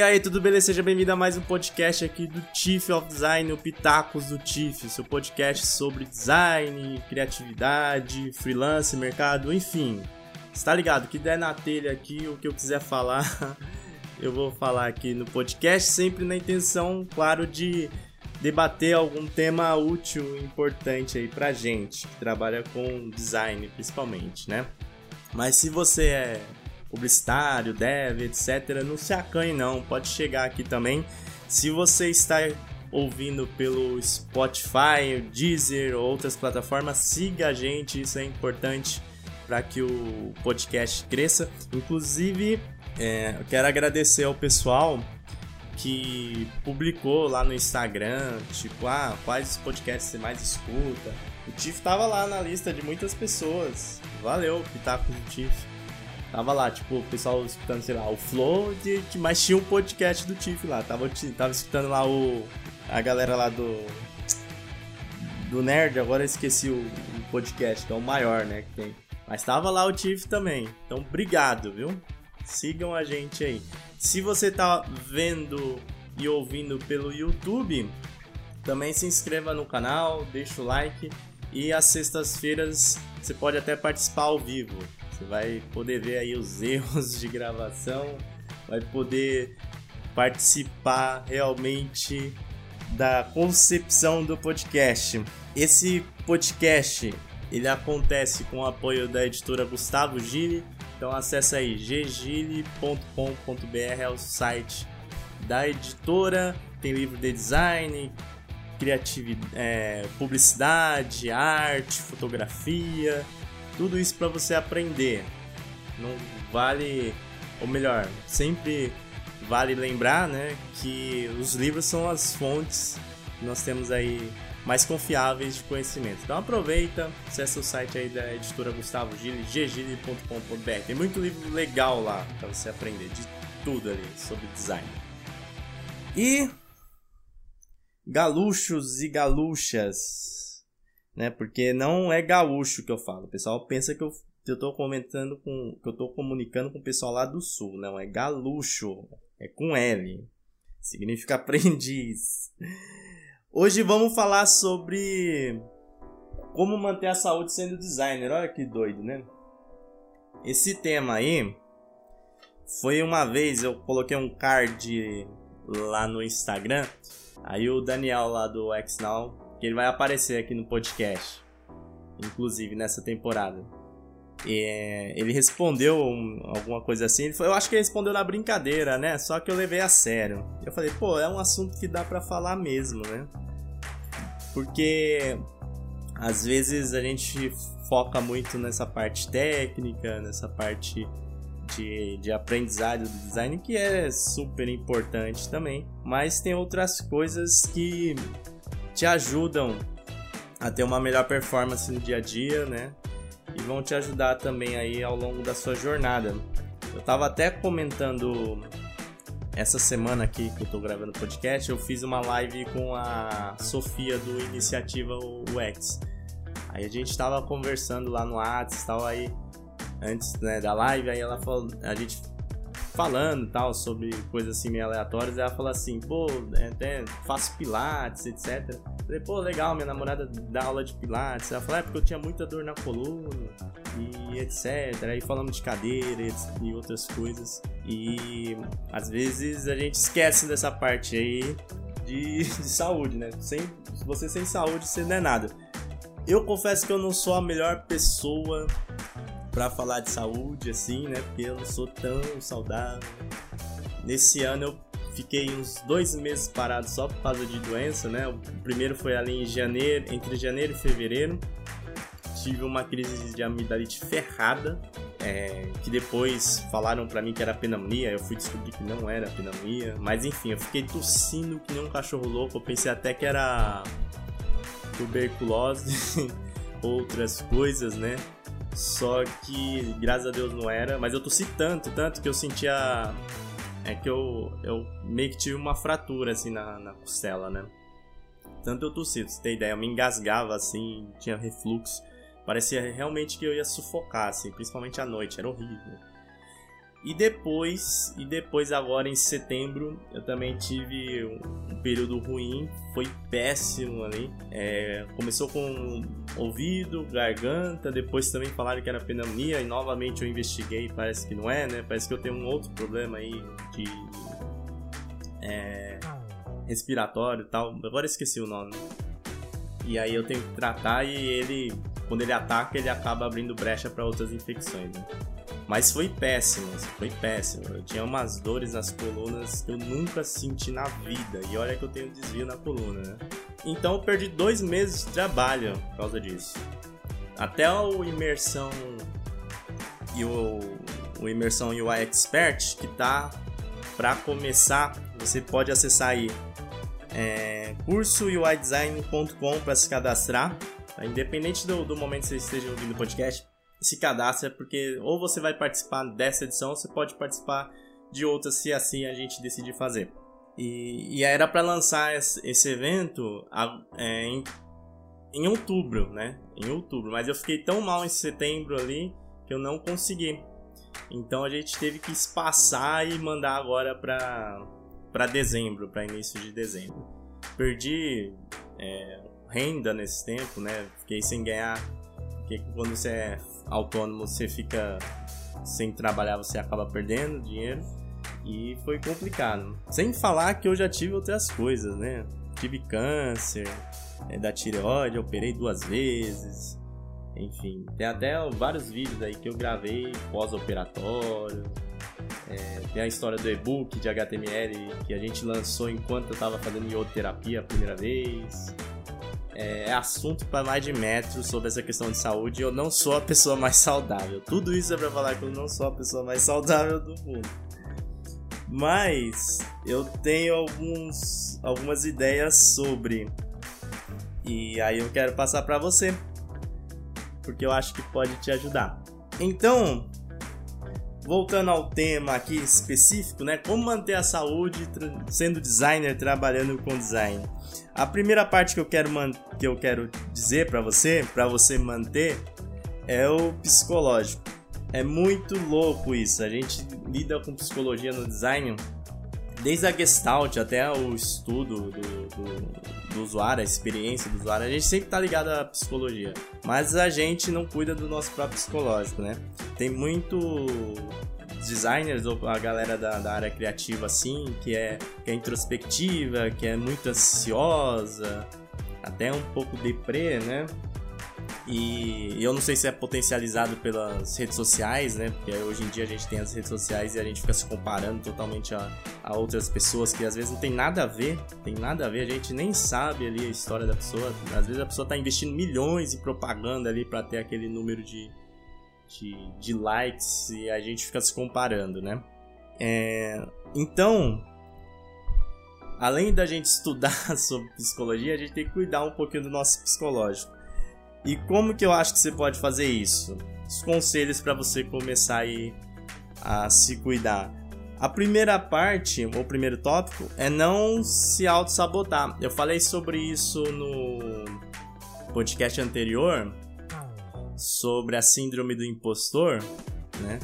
E aí, tudo beleza? Seja bem-vindo a mais um podcast aqui do Chief of Design, o Pitacos do Chief, seu podcast sobre design, criatividade, freelance, mercado, enfim. Está ligado? Que der na telha aqui, o que eu quiser falar, eu vou falar aqui no podcast, sempre na intenção, claro, de debater algum tema útil, importante aí pra gente, que trabalha com design principalmente, né? Mas se você é publicitário, dev, etc., não se acanhe não, pode chegar aqui também. Se você está ouvindo pelo Spotify, Deezer ou outras plataformas, siga a gente, isso é importante para que o podcast cresça. Inclusive, é, eu quero agradecer ao pessoal que publicou lá no Instagram, tipo, ah, quais podcasts você mais escuta. O Tiff tava lá na lista de muitas pessoas. Valeu, Pitaco do Tiff. Tava lá, tipo, o pessoal escutando, sei lá, o Flow, de, de, mas tinha um podcast do Tiff lá. Tava, tava escutando lá o. A galera lá do. Do Nerd, agora eu esqueci o, o podcast, que é o maior, né? Que tem. Mas tava lá o Tiff também. Então, obrigado, viu? Sigam a gente aí. Se você tá vendo e ouvindo pelo YouTube, também se inscreva no canal, deixa o like. E às sextas-feiras você pode até participar ao vivo. Você vai poder ver aí os erros de gravação, vai poder participar realmente da concepção do podcast. Esse podcast ele acontece com o apoio da editora Gustavo Gili. Então acessa aí ggile.com.br é o site da editora. Tem livro de design, criatividade, é, publicidade, arte, fotografia, tudo isso para você aprender. Não vale, ou melhor, sempre vale lembrar, né, que os livros são as fontes que nós temos aí mais confiáveis de conhecimento. Então aproveita, acessa o site aí da editora Gustavo Gili, ggili.com.br. Tem muito livro legal lá para você aprender de tudo ali sobre design. E galuchos e galuchas né? Porque não é gaúcho que eu falo. O pessoal pensa que eu, eu tô comentando com. que eu tô comunicando com o pessoal lá do sul. Não, é galucho. É com L. Significa aprendiz. Hoje vamos falar sobre como manter a saúde sendo designer. Olha que doido, né? Esse tema aí foi uma vez eu coloquei um card lá no Instagram. Aí o Daniel lá do XNow que ele vai aparecer aqui no podcast, inclusive nessa temporada. E, é, ele respondeu um, alguma coisa assim. Foi, eu acho que ele respondeu na brincadeira, né? Só que eu levei a sério. Eu falei, pô, é um assunto que dá para falar mesmo, né? Porque às vezes a gente foca muito nessa parte técnica, nessa parte de, de aprendizado do design, que é super importante também. Mas tem outras coisas que te ajudam a ter uma melhor performance no dia a dia, né? E vão te ajudar também aí ao longo da sua jornada. Eu tava até comentando essa semana aqui que eu tô gravando o podcast, eu fiz uma live com a Sofia do Iniciativa UX. Aí a gente tava conversando lá no WhatsApp tal, aí antes né, da live, aí ela falou, a gente falando tal sobre coisas assim meio aleatórias, ela falou assim, pô, é, até faço pilates, etc. Eu falei, pô, legal, minha namorada dá aula de pilates. Ela falou, é porque eu tinha muita dor na coluna e etc. Aí falamos de cadeira e outras coisas. E às vezes a gente esquece dessa parte aí de, de saúde, né? Sem, você sem saúde, você não é nada. Eu confesso que eu não sou a melhor pessoa para falar de saúde, assim, né? Porque eu não sou tão saudável. Nesse ano eu fiquei uns dois meses parado só por causa de doença, né? O primeiro foi ali em janeiro, entre janeiro e fevereiro. Tive uma crise de amidalite ferrada, é, que depois falaram para mim que era pneumonia. Eu fui descobrir que não era pneumonia. Mas enfim, eu fiquei tossindo que nem um cachorro louco. Eu pensei até que era tuberculose, outras coisas, né? Só que, graças a Deus, não era. Mas eu tossi tanto, tanto que eu sentia. É que eu, eu meio que tive uma fratura assim na, na costela, né? Tanto eu tossi, pra você ter ideia, eu me engasgava assim, tinha refluxo. Parecia realmente que eu ia sufocar, assim, principalmente à noite, era horrível. E depois, e depois agora em setembro, eu também tive um, período ruim, foi péssimo ali. É, começou com ouvido, garganta, depois também falaram que era pneumonia e novamente eu investiguei, parece que não é, né? Parece que eu tenho um outro problema aí de é, respiratório e tal. Agora esqueci o nome. E aí eu tenho que tratar e ele, quando ele ataca, ele acaba abrindo brecha para outras infecções. Né? Mas foi péssimo, foi péssimo. Eu tinha umas dores nas colunas que eu nunca senti na vida. E olha que eu tenho desvio na coluna, né? Então eu perdi dois meses de trabalho por causa disso. Até o imersão e o, o imersão UI Expert que tá para começar, você pode acessar aí é, cursoUIDesign.com para se cadastrar. Independente do, do momento que você esteja ouvindo o podcast, se cadastra, porque ou você vai participar dessa edição, ou você pode participar de outras se assim a gente decidir fazer. E, e era para lançar esse, evento é, em, em outubro, né? Em outubro, mas eu fiquei tão mal em setembro ali que eu não consegui. Então a gente teve que espaçar e mandar agora para para dezembro, para início de dezembro. Perdi é, renda nesse tempo, né? Fiquei sem ganhar. Porque quando você é autônomo, você fica sem trabalhar, você acaba perdendo dinheiro. E foi complicado. Sem falar que eu já tive outras coisas, né? Tive câncer é, da tireoide, operei duas vezes. Enfim, tem até vários vídeos aí que eu gravei pós-operatório. É, tem a história do e-book de HTML que a gente lançou enquanto eu estava fazendo ioterapia a primeira vez. É, é assunto para mais de metros sobre essa questão de saúde. Eu não sou a pessoa mais saudável. Tudo isso é para falar que eu não sou a pessoa mais saudável do mundo. Mas eu tenho alguns, algumas ideias sobre. E aí eu quero passar para você. Porque eu acho que pode te ajudar. Então, voltando ao tema aqui específico, né? Como manter a saúde sendo designer, trabalhando com design. A primeira parte que eu quero, que eu quero dizer para você, para você manter, é o psicológico. É muito louco isso. A gente lida com psicologia no design desde a Gestalt até o estudo do, do, do, usuário, a experiência do usuário, a gente sempre tá ligado à psicologia. Mas a gente não cuida do nosso próprio psicológico, né? Tem muito designers ou a galera da, da área criativa assim, que é, que é introspectiva, que é muito ansiosa, até um pouco deprê, né? E eu não sei se é potencializado pelas redes sociais, né? Porque hoje em dia a gente tem as redes sociais e a gente fica se comparando totalmente a, a outras pessoas que às vezes não tem nada a ver, tem nada a ver, a gente nem sabe ali a história da pessoa. Às vezes a pessoa está investindo milhões em propaganda ali para ter aquele número de, de, de, likes e a gente fica se comparando, né? É, então, além da gente estudar sobre psicologia, a gente tem que cuidar um pouquinho do nosso psicológico. E como que eu acho que você pode fazer isso? Os conselhos para você começar aí a se cuidar. A primeira parte, ou o primeiro tópico, é não se auto-sabotar. Eu falei sobre isso no podcast anterior, sobre a síndrome do impostor, né?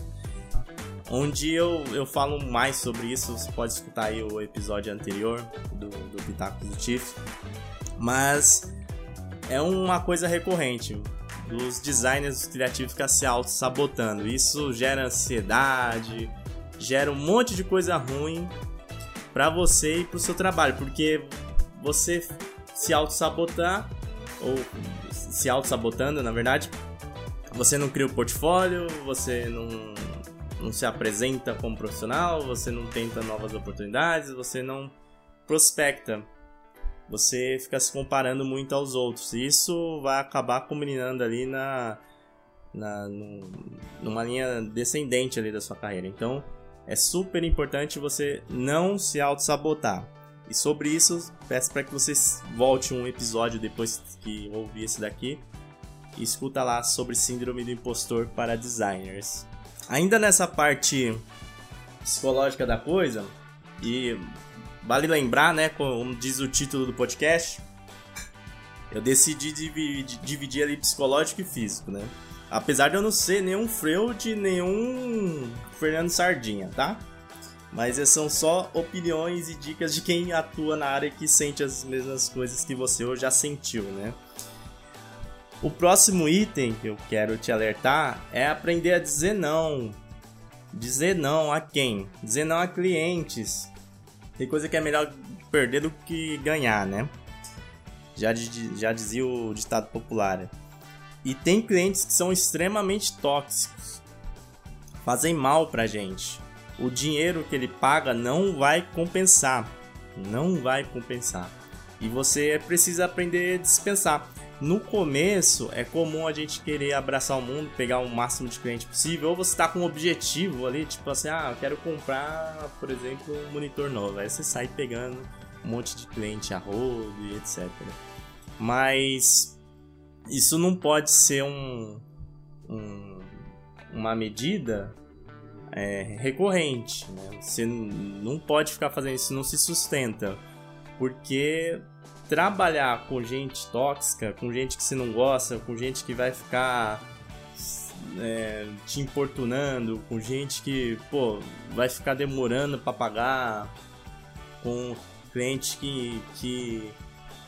Onde eu, eu falo mais sobre isso, você pode escutar aí o episódio anterior do, do Pitaco do Tiff. Mas é uma coisa recorrente. Os designers criativos ficam se auto-sabotando. Isso gera ansiedade, gera um monte de coisa ruim para você e pro seu trabalho, porque você se auto-sabotar, ou se auto-sabotando, na verdade, você não cria o portfólio, você não, não se apresenta como profissional, você não tenta novas oportunidades, você não prospecta você fica se comparando muito aos outros. E isso vai acabar combinando ali na, na numa linha descendente ali da sua carreira. Então, é super importante você não se auto-sabotar. E sobre isso, peço para que você volte um episódio depois que ouvir esse daqui e escuta lá sobre síndrome do impostor para designers. Ainda nessa parte psicológica da coisa, e Vale lembrar, né, como diz o título do podcast, eu decidi dividir, ali psicológico e físico, né? Apesar de eu não ser nenhum Freud, nenhum Fernando Sardinha, tá? Mas são só opiniões e dicas de quem atua na área que sente as mesmas coisas que você ou já sentiu, né? O próximo item que eu quero te alertar é aprender a dizer não. Dizer não a quem? Dizer não a clientes. Tem coisa que é melhor perder do que ganhar, né? Já, já dizia o ditado popular. E tem clientes que são extremamente tóxicos. Fazem mal pra gente. O dinheiro que ele paga não vai compensar. Não vai compensar. E você precisa aprender a dispensar. No começo, é comum a gente querer abraçar o mundo, pegar o máximo de cliente possível, ou você está com um objetivo ali, tipo assim, ah, eu quero comprar, por exemplo, um monitor novo. Aí você sai pegando um monte de cliente a rodo e etc. Mas isso não pode ser um, um uma medida é, recorrente. Né? Você não pode ficar fazendo isso, não se sustenta. Porque trabalhar com gente tóxica, com gente que você não gosta, com gente que vai ficar é, te importunando, com gente que, pô, vai ficar demorando para pagar, com cliente que, que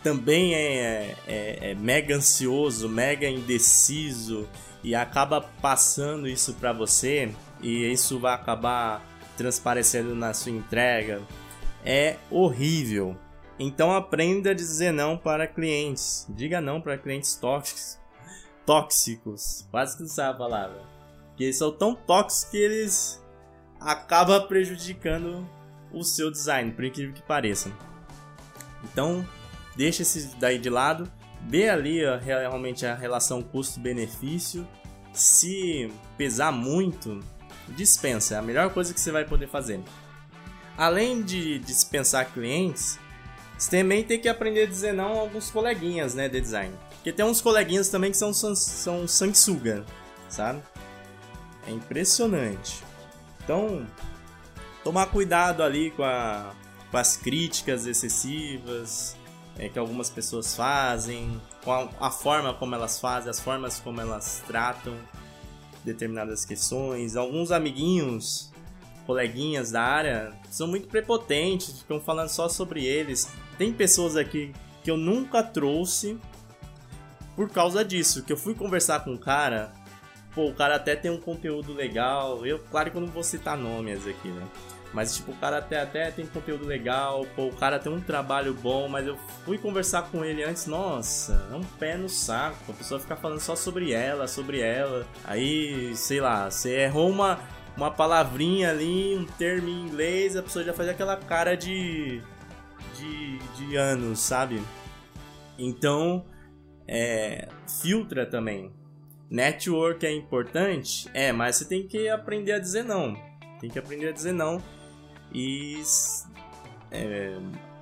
também é, é, é, mega ansioso, mega indeciso e acaba passando isso para você e isso vai acabar transparecendo na sua entrega, é horrível. Então aprenda a dizer não para clientes. Diga não para clientes tóxicos. Tóxicos. Quase que sabe a palavra. Porque eles são tão tóxicos que eles acabam prejudicando o seu design, por incrível que pareça. Então, deixa esse daí de lado. Vê ali realmente a relação custo-benefício. Se pesar muito, dispensa. É a melhor coisa que você vai poder fazer. Além de dispensar clientes, você também tem que aprender a dizer não a alguns coleguinhas, né, de design. Porque tem uns coleguinhas também que são, são, sanguessuga, sabe? É impressionante. Então, tomar cuidado ali com, a, com as críticas excessivas é, que algumas pessoas fazem, com a, a forma como elas fazem, as formas como elas tratam determinadas questões. Alguns amiguinhos, coleguinhas da área, são muito prepotentes, ficam falando só sobre eles. Tem pessoas aqui que eu nunca trouxe por causa disso, que eu fui conversar com um cara, pô, o cara até tem um conteúdo legal. Eu, claro que eu não vou citar nomes aqui, né? Mas, tipo, o cara até, até tem conteúdo legal, pô, o cara tem um trabalho bom, mas eu fui conversar com ele antes, nossa, é um pé no saco. A pessoa ficar falando só sobre ela, sobre ela. Aí, sei lá, você errou uma, uma palavrinha ali, um termo em inglês, a pessoa já faz aquela cara de de, de anos, sabe? Então, é, filtra também. Network é importante? É, mas você tem que aprender a dizer não. Tem que aprender a dizer não. E é,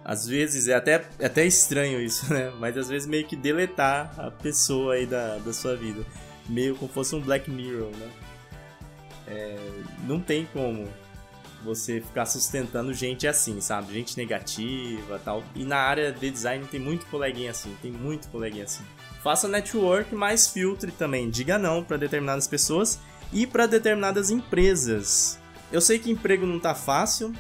às vezes é até, é até estranho isso, né? Mas às vezes meio que deletar a pessoa aí da, da sua vida. Meio como fosse um Black Mirror, né? É, não tem como você ficar sustentando gente assim, sabe? Gente negativa tal. E na área de design tem muito coleguinha assim, tem muito coleguinha assim. Faça network, mas filtre também. Diga não para determinadas pessoas e para determinadas empresas. Eu sei que emprego não tá fácil.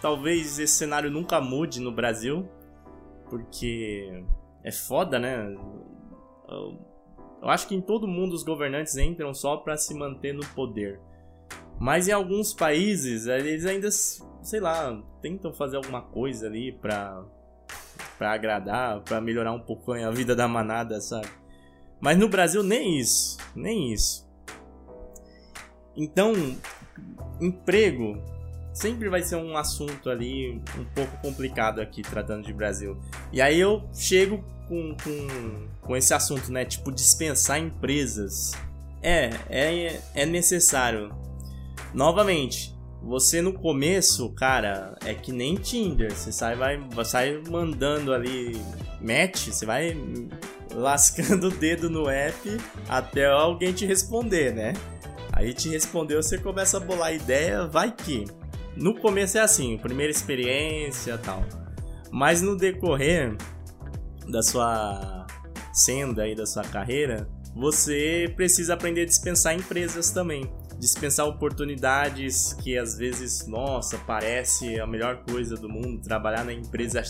Talvez esse cenário nunca mude no Brasil, porque é foda, né? Eu acho que em todo mundo os governantes entram só para se manter no poder. Mas em alguns países, eles ainda, sei lá, tentam fazer alguma coisa ali pra, pra agradar, pra melhorar um pouco a vida da manada, sabe? Mas no Brasil, nem isso. Nem isso. Então, emprego sempre vai ser um assunto ali um pouco complicado aqui, tratando de Brasil. E aí eu chego com, com, com esse assunto, né? Tipo, dispensar empresas. É, é, é necessário Novamente, você no começo, cara, é que nem Tinder. Você sai, vai, sai mandando ali match, você vai lascando o dedo no app até alguém te responder, né? Aí te respondeu, você começa a bolar ideia, vai que. No começo é assim, primeira experiência tal. Mas no decorrer da sua senda aí, da sua carreira, você precisa aprender a dispensar empresas também. Dispensar oportunidades que às vezes, nossa, parece a melhor coisa do mundo, trabalhar na empresa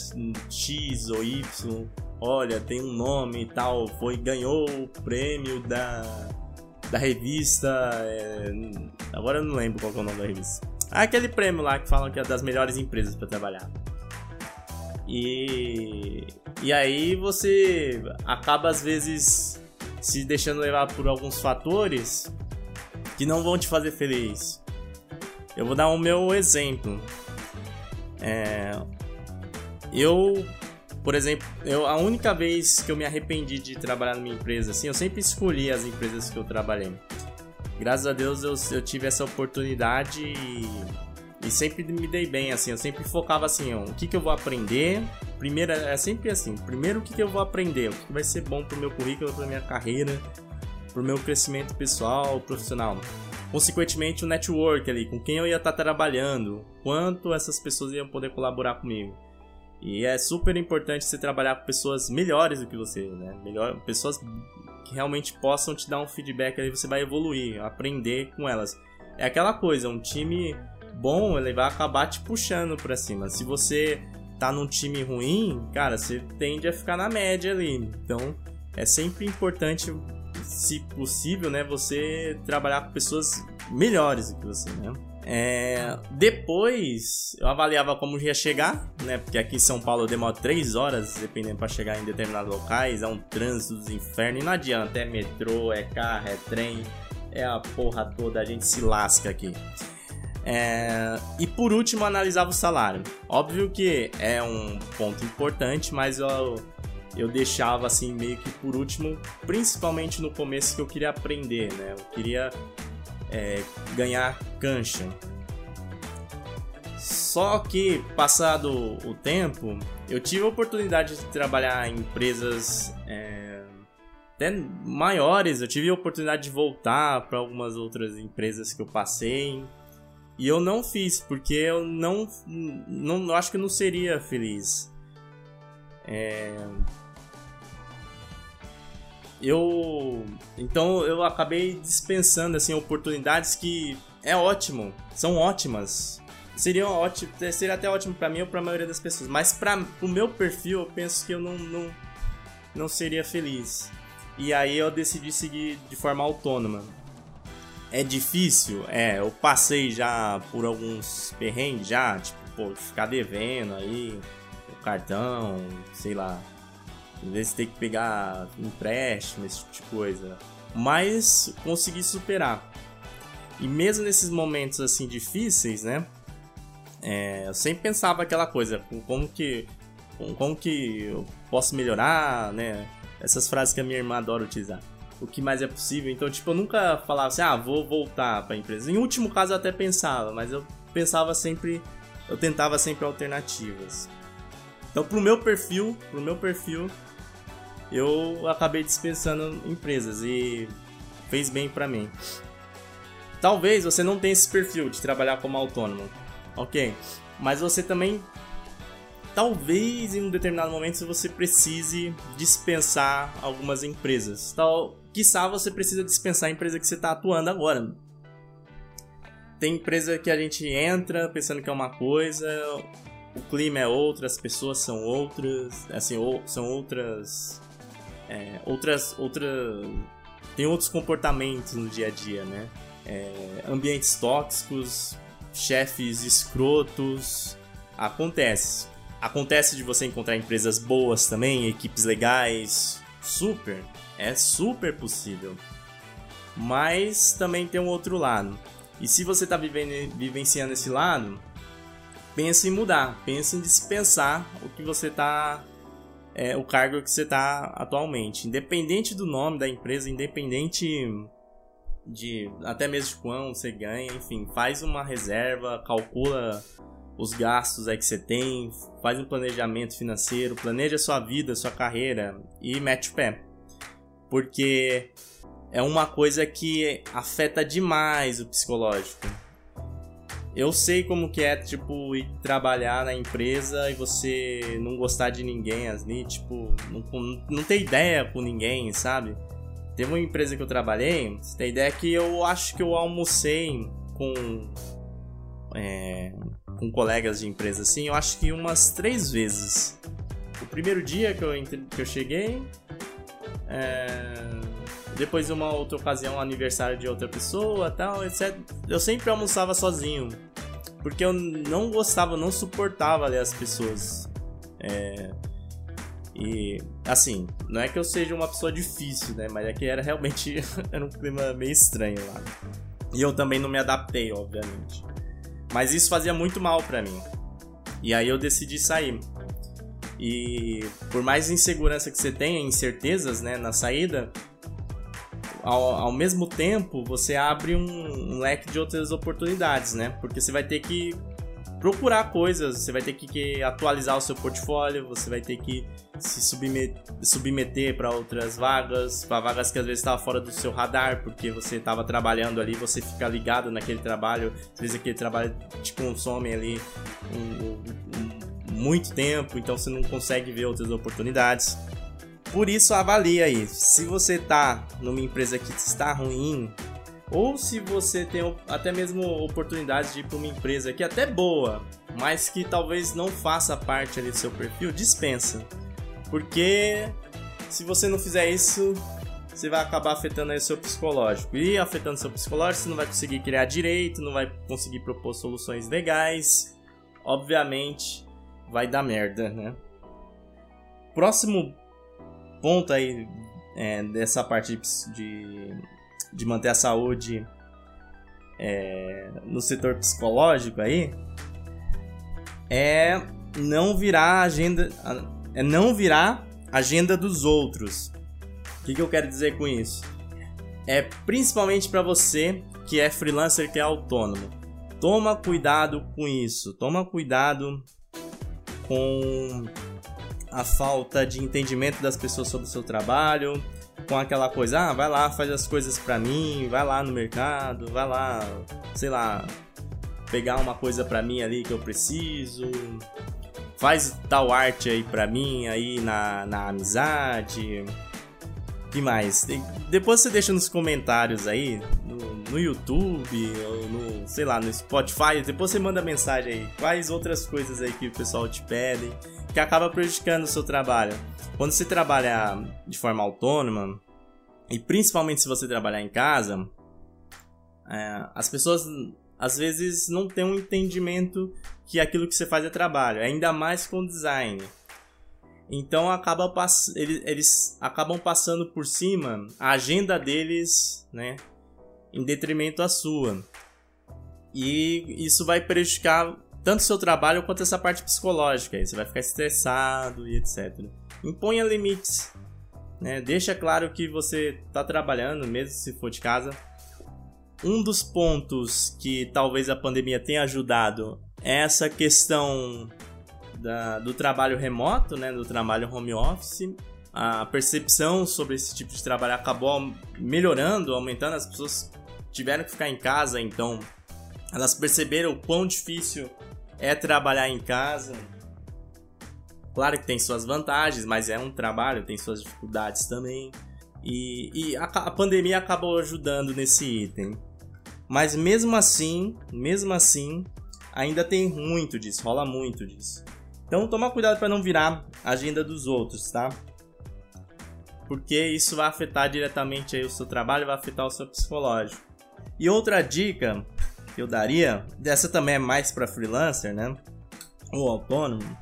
X ou Y. Olha, tem um nome e tal, foi ganhou o prêmio da da revista, é, agora eu não lembro qual é o nome da revista. Ah, aquele prêmio lá que falam que é das melhores empresas para trabalhar. E e aí você acaba às vezes se deixando levar por alguns fatores que não vão te fazer feliz. Eu vou dar o meu exemplo. É, eu, por exemplo, eu, a única vez que eu me arrependi de trabalhar numa empresa, assim, eu sempre escolhi as empresas que eu trabalhei. Graças a Deus eu, eu tive essa oportunidade e, e, sempre me dei bem, assim, eu sempre focava assim, ó, o que, que eu vou aprender. Primeiro, é sempre assim, primeiro o que, que eu vou aprender, o que, vai ser bom pro meu currículo, pra minha carreira, pro meu crescimento pessoal, profissional. Consequentemente, o network ali, com quem eu ia estar tá trabalhando, quanto essas pessoas iam poder colaborar comigo. E é super importante você trabalhar com pessoas melhores do que você, né? Melhor, pessoas que realmente possam te dar um feedback ali, você vai evoluir, aprender com elas. É aquela coisa, um time bom, ele vai acabar te puxando para cima. Se você tá num time ruim, cara, você tende a ficar na média ali. Então, é sempre importante se possível, né, você trabalhar com pessoas melhores do que você, né? É, depois eu avaliava como ia chegar, né? Porque aqui em São Paulo demora 3 horas, dependendo para chegar em determinados locais, é um trânsito dos infernos, e não adianta, é metrô, é carro, é trem, é a porra toda, a gente se lasca aqui. É, e por último, analisava o salário. Óbvio que é um ponto importante, mas eu eu deixava assim meio que por último, principalmente no começo que eu queria aprender, né? Eu queria é, ganhar cancha. Só que, passado o tempo, eu tive a oportunidade de trabalhar em empresas é, até maiores. Eu tive a oportunidade de voltar para algumas outras empresas que eu passei. E eu não fiz, porque eu não, não acho que eu não seria feliz. É, eu então eu acabei dispensando assim oportunidades que é ótimo, são ótimas. Seria ótimo, seria até ótimo para mim ou para a maioria das pessoas, mas para o meu perfil eu penso que eu não, não não seria feliz. E aí eu decidi seguir de forma autônoma. É difícil? É, eu passei já por alguns perrengues já, tipo, pô, ficar devendo aí o cartão, sei lá, às vezes tem que pegar empréstimo, esse tipo de coisa. Mas consegui superar. E mesmo nesses momentos assim difíceis, né? É, eu sempre pensava aquela coisa, como que, como que eu posso melhorar, né? Essas frases que a minha irmã adora utilizar. O que mais é possível. Então, tipo, eu nunca falava assim, ah, vou voltar para a empresa. Em último caso eu até pensava, mas eu pensava sempre, eu tentava sempre alternativas. Então, pro meu perfil, pro meu perfil, eu acabei dispensando empresas e fez bem para mim. Talvez você não tenha esse perfil de trabalhar como autônomo, ok? Mas você também, talvez em um determinado momento você precise dispensar algumas empresas. Tal, quiçá você precisa dispensar a empresa que você está atuando agora. Tem empresa que a gente entra pensando que é uma coisa, o clima é outra, as pessoas são outras, assim, ou, são outras é, outras, outras. Tem outros comportamentos no dia a dia, né? É, ambientes tóxicos, chefes escrotos. Acontece. Acontece de você encontrar empresas boas também, equipes legais. Super. É super possível. Mas também tem um outro lado. E se você está vivenciando esse lado, pense em mudar, pense em dispensar o que você está é, o cargo que você está atualmente. Independente do nome da empresa, independente de até mesmo de quanto você ganha, enfim, faz uma reserva, calcula os gastos aí que você tem, faz um planejamento financeiro, planeja sua vida, sua carreira e mete o pé. Porque é uma coisa que afeta demais o psicológico. Eu sei como que é, tipo, ir trabalhar na empresa e você não gostar de ninguém ali, tipo, não, não ter ideia com ninguém, sabe? teve uma empresa que eu trabalhei, você tem ideia que eu acho que eu almocei com. É, com colegas de empresa assim, eu acho que umas três vezes. O primeiro dia que eu, que eu cheguei, é, depois uma outra ocasião, aniversário de outra pessoa, tal, etc. Eu sempre almoçava sozinho, porque eu não gostava, não suportava ali as pessoas. É, e assim, não é que eu seja uma pessoa difícil, né? Mas é que era realmente era um clima meio estranho lá. E eu também não me adaptei, obviamente. Mas isso fazia muito mal para mim. E aí eu decidi sair. E por mais insegurança que você tenha, incertezas, né, na saída, ao, ao mesmo tempo você abre um, um leque de outras oportunidades, né? Porque você vai ter que procurar coisas, você vai ter que, que atualizar o seu portfólio, você vai ter que se submeter, submeter para outras vagas, para vagas que às vezes estavam fora do seu radar, porque você estava trabalhando ali, você fica ligado naquele trabalho, às vezes aquele trabalho te consome ali um, um, muito tempo, então você não consegue ver outras oportunidades. Por isso avalie aí, se você está numa empresa que está ruim, ou se você tem até mesmo oportunidade de ir para uma empresa que é até boa, mas que talvez não faça parte ali do seu perfil, dispensa. Porque se você não fizer isso, você vai acabar afetando aí o seu psicológico. E afetando seu psicológico, você não vai conseguir criar direito, não vai conseguir propor soluções legais. Obviamente, vai dar merda, né? Próximo ponto aí é, dessa parte de, de manter a saúde é, no setor psicológico aí é não virar agenda é não virar agenda dos outros. O que, que eu quero dizer com isso? É principalmente para você que é freelancer, que é autônomo. Toma cuidado com isso. Toma cuidado com a falta de entendimento das pessoas sobre o seu trabalho, com aquela coisa, ah, vai lá, faz as coisas para mim, vai lá no mercado, vai lá, sei lá, pegar uma coisa para mim ali que eu preciso faz tal arte aí pra mim, aí na, na amizade. que mais? Depois você deixa nos comentários aí, no, no YouTube, ou no, sei lá, no Spotify. Depois você manda mensagem aí. Quais outras coisas aí que o pessoal te pede que acaba prejudicando o seu trabalho? Quando você trabalha de forma autônoma, e principalmente se você trabalhar em casa, é, as pessoas às vezes não tem um entendimento que aquilo que você faz é trabalho, ainda mais com design. Então acaba eles, eles acabam passando por cima a agenda deles, né, em detrimento à sua. E isso vai prejudicar tanto o seu trabalho quanto essa parte psicológica. Você vai ficar estressado e etc. Imponha limites, né? Deixa claro que você está trabalhando, mesmo se for de casa um dos pontos que talvez a pandemia tenha ajudado é essa questão da, do trabalho remoto, né, do trabalho home office. A percepção sobre esse tipo de trabalho acabou melhorando, aumentando. As pessoas tiveram que ficar em casa, então elas perceberam o quão difícil é trabalhar em casa. Claro que tem suas vantagens, mas é um trabalho, tem suas dificuldades também. E, e a, a, pandemia acabou ajudando nesse item. Mas mesmo assim, mesmo assim, ainda tem muito disso, rola muito disso. Então toma cuidado para não virar a agenda dos outros, tá? Porque isso vai afetar diretamente aí o seu trabalho, vai afetar o seu psicológico. E outra dica eu daria, dessa também é mais para freelancer, né? Ou autônomo,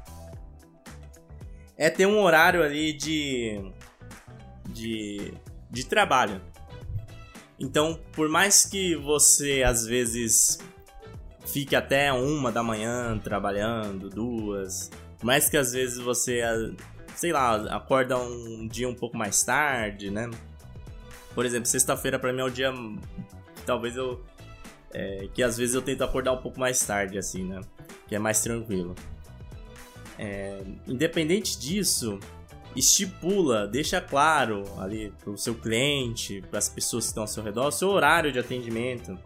é ter um horário ali de de, de trabalho. Então, por mais que você às vezes fique até uma da manhã trabalhando, duas, por mais que às vezes você, sei lá, acorda um dia um pouco mais tarde, né? Por exemplo, sexta-feira para mim é o dia talvez eu é, que às vezes eu tento acordar um pouco mais tarde, assim, né? Que é mais tranquilo. É, independente disso, estipula, deixa claro ali para o seu cliente, para as pessoas que estão ao seu redor, o seu horário de atendimento,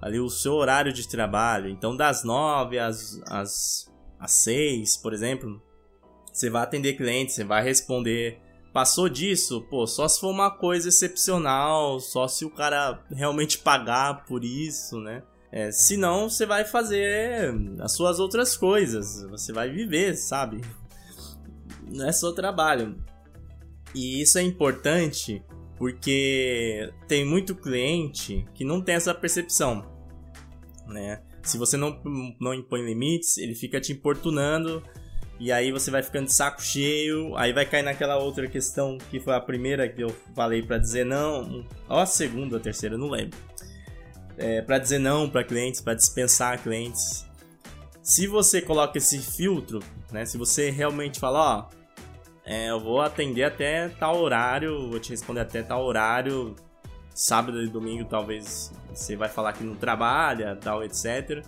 ali o seu horário de trabalho. Então, das 9 às, às, às 6, por exemplo, você vai atender clientes, você vai responder Passou disso, pô, só se for uma coisa excepcional, só se o cara realmente pagar por isso, né? É, senão você vai fazer as suas outras coisas, você vai viver, sabe? Não é só trabalho. E isso é importante porque tem muito cliente que não tem essa percepção, né? Se você não, não impõe limites, ele fica te importunando e aí você vai ficando de saco cheio, aí vai cair naquela outra questão que foi a primeira que eu falei para dizer não, ou a segunda, a terceira, não lembro. É, para dizer não para clientes, para dispensar clientes. Se você coloca esse filtro, né, se você realmente fala, ó, é, eu vou atender até tal horário, vou te responder até tal horário, sábado e domingo talvez você vai falar que não trabalha, tal, etc.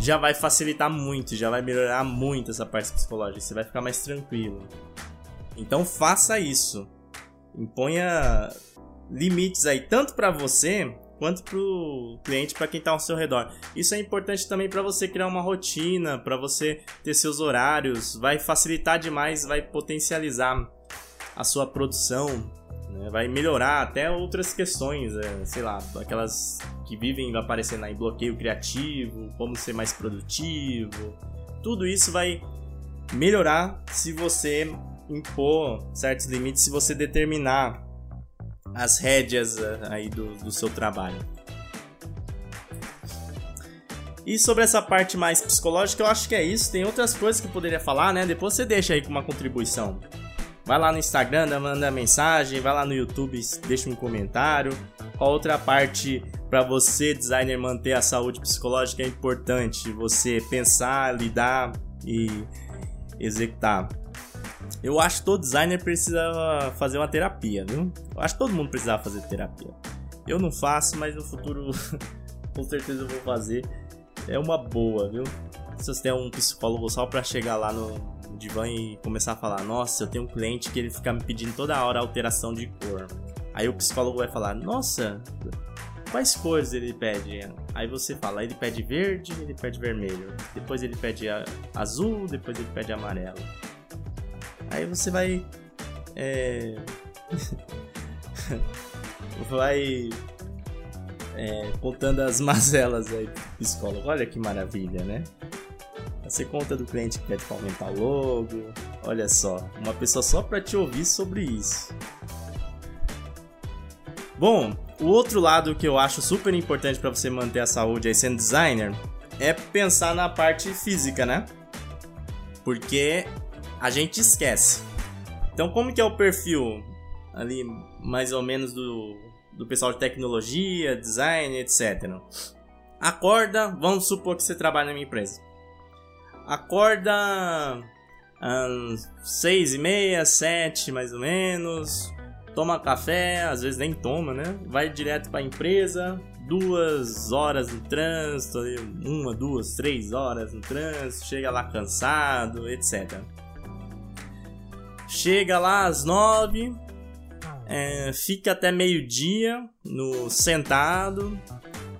Já vai facilitar muito, já vai melhorar muito essa parte psicológica, você vai ficar mais tranquilo. Então faça isso. Imponha limites aí, tanto para você quanto para o cliente, para quem está ao seu redor. Isso é importante também para você criar uma rotina, para você ter seus horários, vai facilitar demais, vai potencializar a sua produção, né? vai melhorar até outras questões, é, sei lá, aquelas que vivem aparecendo aí, bloqueio criativo, como ser mais produtivo, tudo isso vai melhorar se você impor certos limites, se você determinar as rédeas eh, aí do, do seu trabalho. E sobre essa parte mais psicológica, eu acho que é isso. Tem outras coisas que eu poderia falar, né? Depois você deixa aí com uma contribuição. Vai lá no Instagram, manda mensagem, vai lá no YouTube, deixa um comentário. Qual outra parte para você, designer, manter a saúde psicológica é importante? Você pensar, lidar e executar. Eu acho que todo designer precisa fazer uma terapia, viu? Eu acho que todo mundo precisa fazer terapia. Eu não faço, mas no futuro com certeza eu vou fazer. É uma boa, viu? Se você tem um psicólogo só para chegar lá no divã e começar a falar: Nossa, eu tenho um cliente que ele fica me pedindo toda hora alteração de cor. Aí o psicólogo vai falar: Nossa, quais cores ele pede? Aí você fala: Ele pede verde, ele pede vermelho. Depois ele pede azul, depois ele pede amarelo. Aí você vai. É. vai. É, contando as mazelas aí do psicólogo. Olha que maravilha, né? Você conta do cliente que pede pra aumentar o logo. Olha só, uma pessoa só para te ouvir sobre isso. Bom, o outro lado que eu acho super importante para você manter a saúde aí sendo designer é pensar na parte física, né? Porque a gente esquece. Então, como que é o perfil ali, mais ou menos, do, do pessoal de tecnologia, design, etc. Acorda, vamos supor que você trabalha na minha empresa. Acorda às seis e meia, sete mais ou menos. Toma café, às vezes nem toma, né? Vai direto para a empresa, duas horas no trânsito, uma, duas, três horas no trânsito, chega lá cansado, etc. Chega lá às nove, é, fica até meio-dia no sentado,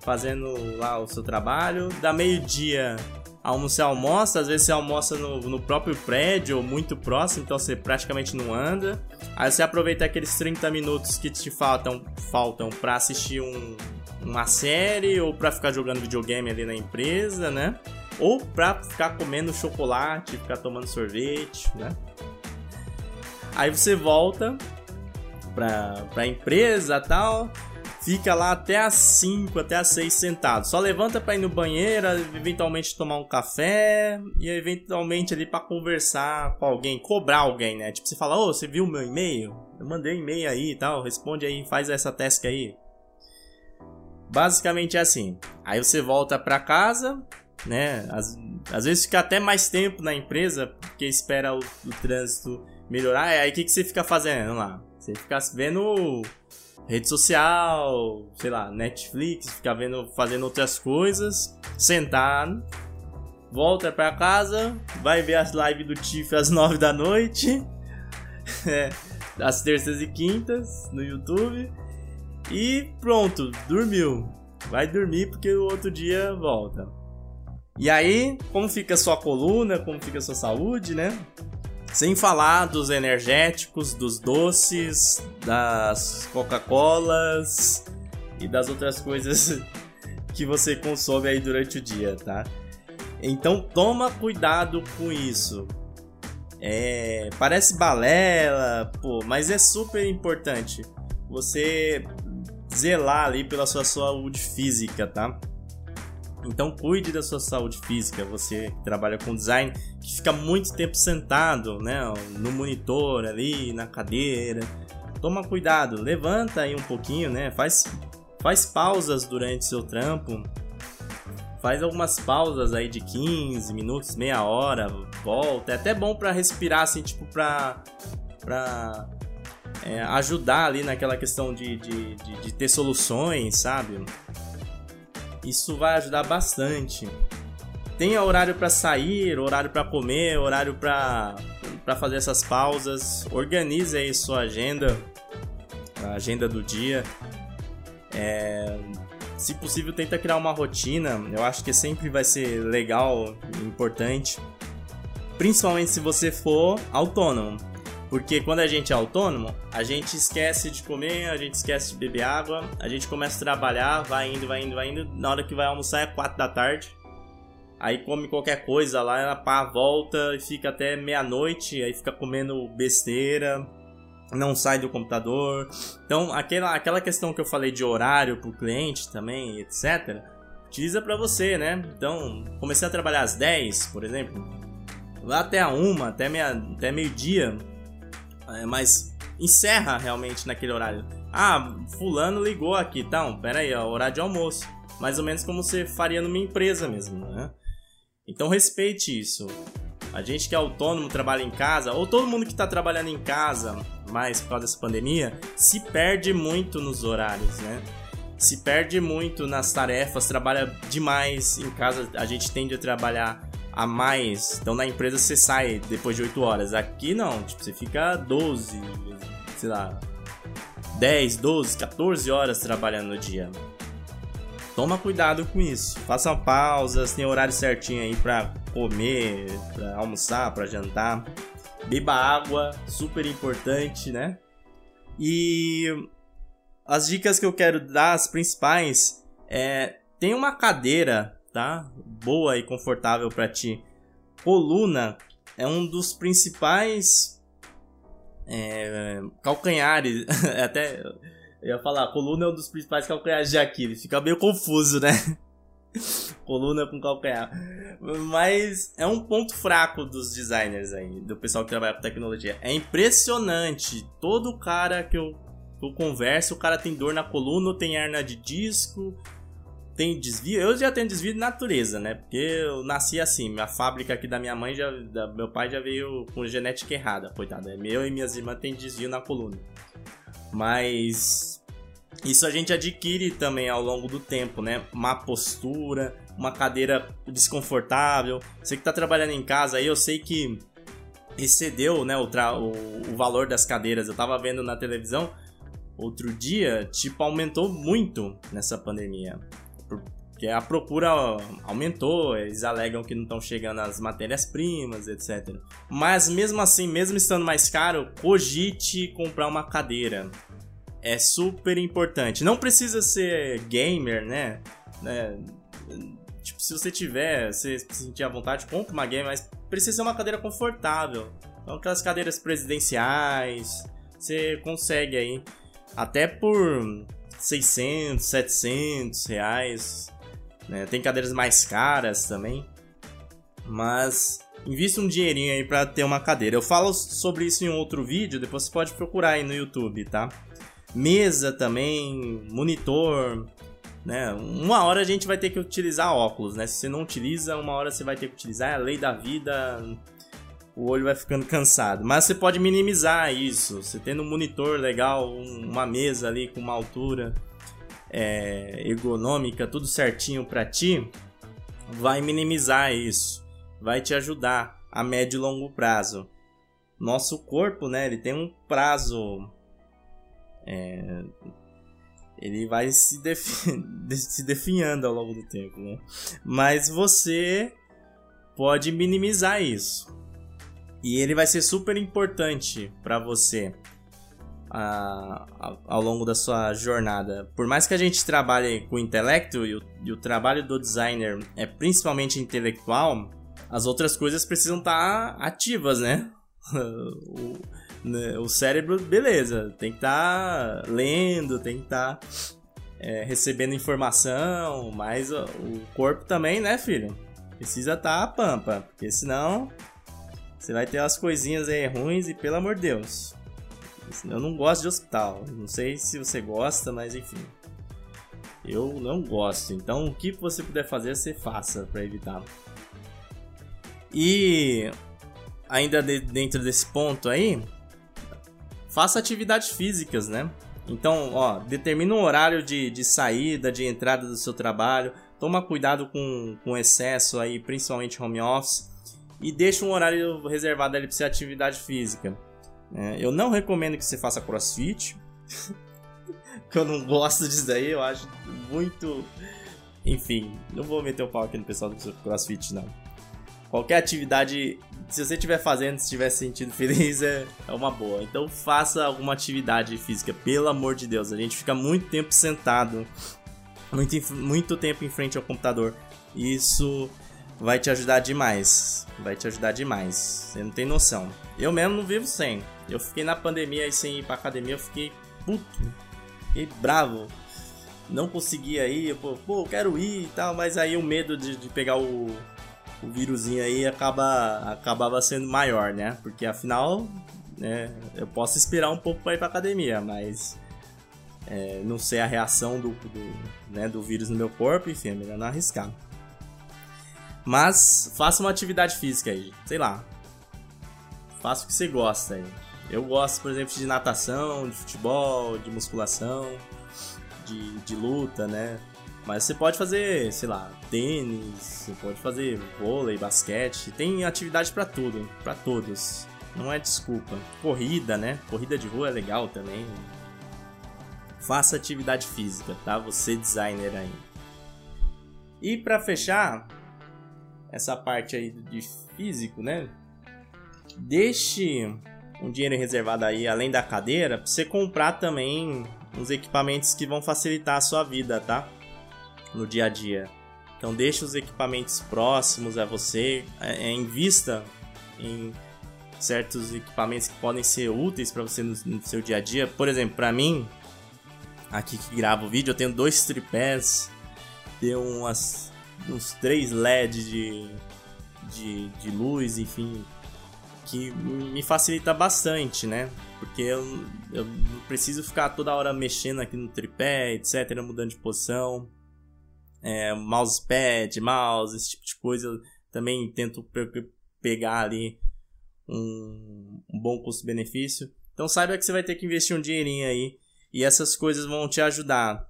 fazendo lá o seu trabalho. Da meio-dia você almoça, às vezes você almoça no, no, próprio prédio ou muito próximo, então você praticamente não anda. Aí você aproveita aqueles 30 minutos que te faltam, faltam para assistir um, uma série ou para ficar jogando videogame ali na empresa, né? Ou para ficar comendo chocolate, ficar tomando sorvete, né? Aí você volta pra, pra empresa tal, fica lá até as 5, até as 6 sentado. Só levanta pra ir no banheiro, eventualmente tomar um café e eventualmente ali para conversar com alguém, cobrar alguém, né? Tipo, você fala, ô, oh, você viu meu e-mail? Eu mandei um e-mail aí e tal, responde aí, faz essa task aí. Basicamente é assim. Aí você volta pra casa, né? Às, às vezes fica até mais tempo na empresa, porque espera o, o trânsito melhorar. É aí o que, que você fica fazendo lá? Você fica vendo rede social, sei lá, Netflix, fica vendo, fazendo outras coisas, sentado, volta para casa, vai ver as lives do Tiff às 9 da noite, é, às terças e quintas no YouTube, e pronto, dormiu. Vai dormir porque o outro dia volta. E aí, como fica a sua coluna, como fica a sua saúde, né? Sem falar dos energéticos, dos doces, das Coca-Colas e das outras coisas que você consome aí durante o dia, tá? Então toma cuidado com isso. É, parece balela, pô, mas é super importante você zelar ali pela sua saúde física, tá? Então cuide da sua saúde física, você que trabalha com design, que fica muito tempo sentado, né, no monitor ali, na cadeira. Toma cuidado, levanta aí um pouquinho, né? Faz faz pausas durante seu trampo. Faz algumas pausas aí de 15 minutos, meia hora, volta. É até bom para respirar assim, tipo pra pra é, ajudar ali naquela questão de, de, de, de ter soluções, sabe? Isso vai ajudar bastante. Tenha horário para sair, horário para comer, horário para fazer essas pausas. Organize aí sua agenda, a agenda do dia. É, se possível, tenta criar uma rotina. Eu acho que sempre vai ser legal, importante. Principalmente se você for autônomo. Porque quando a gente é autônomo, a gente esquece de comer, a gente esquece de beber água, a gente começa a trabalhar, vai indo, vai indo, vai indo. Na hora que vai almoçar é 4 da tarde. Aí come qualquer coisa lá, pá, volta e fica até meia-noite, aí fica comendo besteira, não sai do computador. Então, aquela, aquela questão que eu falei de horário pro cliente também, etc., utiliza para você, né? Então, comecei a trabalhar às 10, por exemplo, lá até a 1, até, meia, até meio-dia, mas encerra realmente naquele horário. Ah, fulano ligou aqui, então, pera aí, é horário de almoço. Mais ou menos como você faria numa empresa mesmo, né? Então respeite isso. A gente que é autônomo, trabalha em casa, ou todo mundo que está trabalhando em casa, mais por causa dessa pandemia, se perde muito nos horários, né? Se perde muito nas tarefas, trabalha demais em casa. A gente tende a trabalhar a mais. Então na empresa você sai depois de 8 horas. Aqui não, tipo, você fica 12, sei lá, 10, 12, 14 horas trabalhando no dia. Toma cuidado com isso. Faça pausas, tem horário certinho aí para comer, para almoçar, para jantar. Beba água, super importante, né? E as dicas que eu quero dar, as principais, é tem uma cadeira tá? Boa e confortável para ti. Coluna é um dos principais é, calcanhares, até eu ia falar, coluna é um dos principais calcanhares de Aquiles. Fica meio confuso, né? coluna com calcanhar. Mas é um ponto fraco dos designers aí, do pessoal que trabalha com tecnologia. É impressionante. Todo cara que eu, eu converso, o cara tem dor na coluna, tem hernia de disco, tem desvio. Eu já tenho desvio de natureza, né? Porque eu nasci assim. Minha fábrica aqui da minha mãe, já, da, meu pai já veio com genética errada, coitado. É meu e minhas irmãs têm desvio na coluna. Mas isso a gente adquire também ao longo do tempo, né? Má postura, uma cadeira desconfortável. Você que tá trabalhando em casa aí, eu sei que excedeu, né, o, o, o valor das cadeiras. Eu tava vendo na televisão outro dia, tipo, aumentou muito nessa pandemia porque a procura aumentou, eles alegam que não estão chegando as matérias-primas, etc. Mas mesmo assim, mesmo estando mais caro, cogite comprar uma cadeira. É super importante. Não precisa ser gamer, né? né? Tipo, se você tiver, se sentir à vontade, compre uma game, mas precisa ser uma cadeira confortável. Então, aquelas cadeiras presidenciais, você consegue aí. Até por 600, 700 reais. Né? Tem cadeiras mais caras também. Mas invista um dinheirinho aí para ter uma cadeira. Eu falo sobre isso em outro vídeo, depois você pode procurar aí no YouTube, tá? Mesa também, monitor, né? Uma hora a gente vai ter que utilizar óculos, né? Se você não utiliza, uma hora você vai ter que utilizar. É a lei da vida, o olho vai ficando cansado. Mas você pode minimizar isso. Você tendo um monitor legal, uma mesa ali com uma altura é, ergonômica, tudo certinho para ti, vai minimizar isso. Vai te ajudar a médio e longo prazo. Nosso corpo, né, ele tem um prazo. É, ele vai se, defi se definhando ao longo do tempo, né? Mas você pode minimizar isso. E ele vai ser super importante para você ao longo da sua jornada. Por mais que a gente trabalhe com intelecto e o, e o trabalho do designer é principalmente intelectual, as outras coisas precisam estar tá ativas, né? o, né? o cérebro, beleza, tem que estar tá lendo, tem que estar tá, é, recebendo informação, mas o, o corpo também, né, filho? Precisa estar a pampa, porque senão você vai ter umas coisinhas aí ruins e pelo amor de Deus. Eu não gosto de hospital. Não sei se você gosta, mas enfim. Eu não gosto. Então, o que você puder fazer, você faça para evitar. E ainda de, dentro desse ponto aí, faça atividades físicas, né? Então, ó, determina um horário de, de saída, de entrada do seu trabalho. Toma cuidado com, com excesso aí, principalmente home office. E deixa um horário reservado ali para sua atividade física. É, eu não recomendo que você faça crossfit. que eu não gosto disso daí, eu acho muito. Enfim, não vou meter o pau aqui no pessoal do crossfit, não. Qualquer atividade, se você estiver fazendo, se estiver sentindo feliz, é, é uma boa. Então faça alguma atividade física, pelo amor de Deus. A gente fica muito tempo sentado, muito, muito tempo em frente ao computador. Isso vai te ajudar demais. Vai te ajudar demais. Você não tem noção. Eu mesmo não vivo sem. Eu fiquei na pandemia e sem ir pra academia, eu fiquei puto. Fiquei bravo. Não conseguia ir, pô, pô, quero ir e tal, mas aí o medo de, de pegar o, o vírusinho aí acaba, acabava sendo maior, né? Porque afinal, né, eu posso esperar um pouco para ir pra academia, mas é, não sei a reação do, do, né, do vírus no meu corpo, enfim, é melhor não arriscar. Mas faça uma atividade física aí, sei lá. Faça o que você gosta aí. Eu gosto, por exemplo, de natação, de futebol, de musculação, de, de luta, né? Mas você pode fazer, sei lá, tênis, você pode fazer vôlei, basquete, tem atividade para tudo, para todos. Não é desculpa. Corrida, né? Corrida de rua é legal também. Faça atividade física, tá? Você designer aí. E para fechar essa parte aí de físico, né? Deixe um dinheiro reservado aí, além da cadeira, pra você comprar também uns equipamentos que vão facilitar a sua vida, tá? No dia a dia. Então deixe os equipamentos próximos a você, é, é invista em certos equipamentos que podem ser úteis para você no, no, seu dia a dia. Por exemplo, para mim, aqui que gravo o vídeo, eu tenho dois tripés, tenho umas, uns três LEDs de, de, de luz, enfim, que me facilita bastante, né? Porque eu, eu preciso ficar toda hora mexendo aqui no tripé, etc, mudando de posição. É, mousepad, mouse, esse tipo de coisa. Eu também tento pegar ali um, um bom custo-benefício. Então saiba que você vai ter que investir um dinheirinho aí e essas coisas vão te ajudar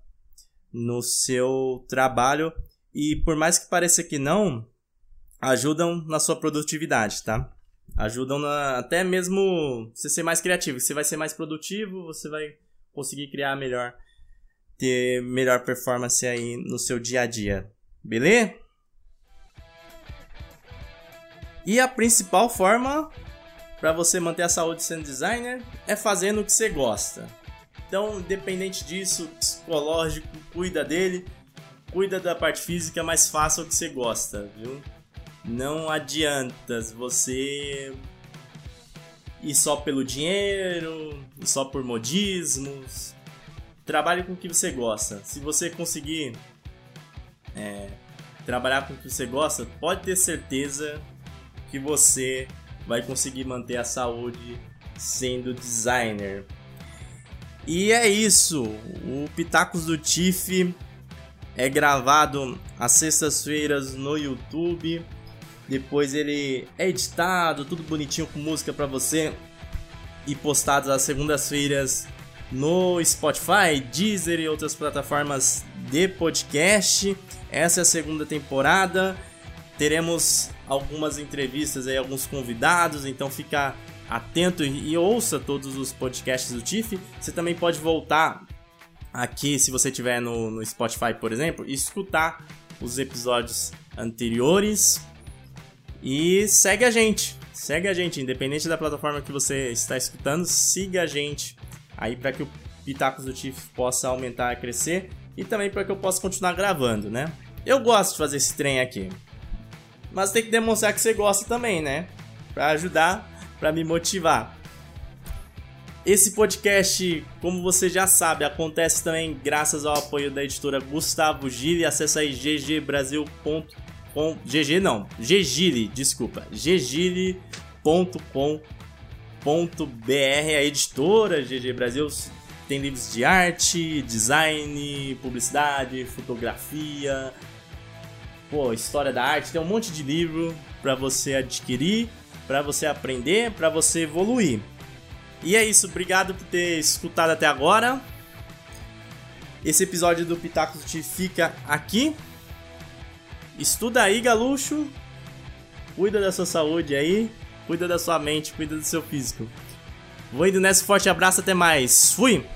no seu trabalho e por mais que pareça que não, ajudam na sua produtividade, tá? ajudam na, até mesmo você ser mais criativo. Você vai ser mais produtivo, você vai conseguir criar melhor, ter melhor performance aí no seu dia a dia. Beleza? E a principal forma para você manter a saúde sendo designer é fazendo o que você gosta. Então, independente disso, psicológico, cuida dele, cuida da parte física, mas faça o que você gosta, viu? Não adianta você ir só pelo dinheiro, ir só por modismos. Trabalhe com o que você gosta. Se você conseguir é, trabalhar com o que você gosta, pode ter certeza que você vai conseguir manter a saúde sendo designer. E é isso. O Pitacos do Tiff é gravado às sextas-feiras no YouTube. Depois ele é editado, tudo bonitinho com música para você e postado às segundas-feiras no Spotify, Deezer e outras plataformas de podcast. Essa é a segunda temporada. Teremos algumas entrevistas aí, alguns convidados, então fica atento e ouça todos os podcasts do TIFF. Você também pode voltar aqui, se você estiver no, no Spotify, por exemplo, escutar os episódios anteriores e segue a gente. segue a gente, independente da plataforma que você está escutando, siga a gente aí para que o Pitacos do Tiff possa aumentar e crescer e também para que eu possa continuar gravando, né? Eu gosto de fazer esse trem aqui. Mas tem que demonstrar que você gosta também, né? Para ajudar, para me motivar. Esse podcast, como você já sabe, acontece também graças ao apoio da editora Gustavo Gili. Acesse aí ggbrasil.com. GG não, ggili, desculpa. ggili.com.br, a editora GG Brasil tem livros de arte, design, publicidade, fotografia, pô, história da arte, tem um monte de livro para você adquirir, para você aprender, para você evoluir. E é isso, obrigado por ter escutado até agora. Esse episódio do Pitacos te fica aqui. Estuda aí, galucho. Cuida da sua saúde aí. Cuida da sua mente, cuida do seu físico. Vou indo nessa, forte abraço, até mais. Fui!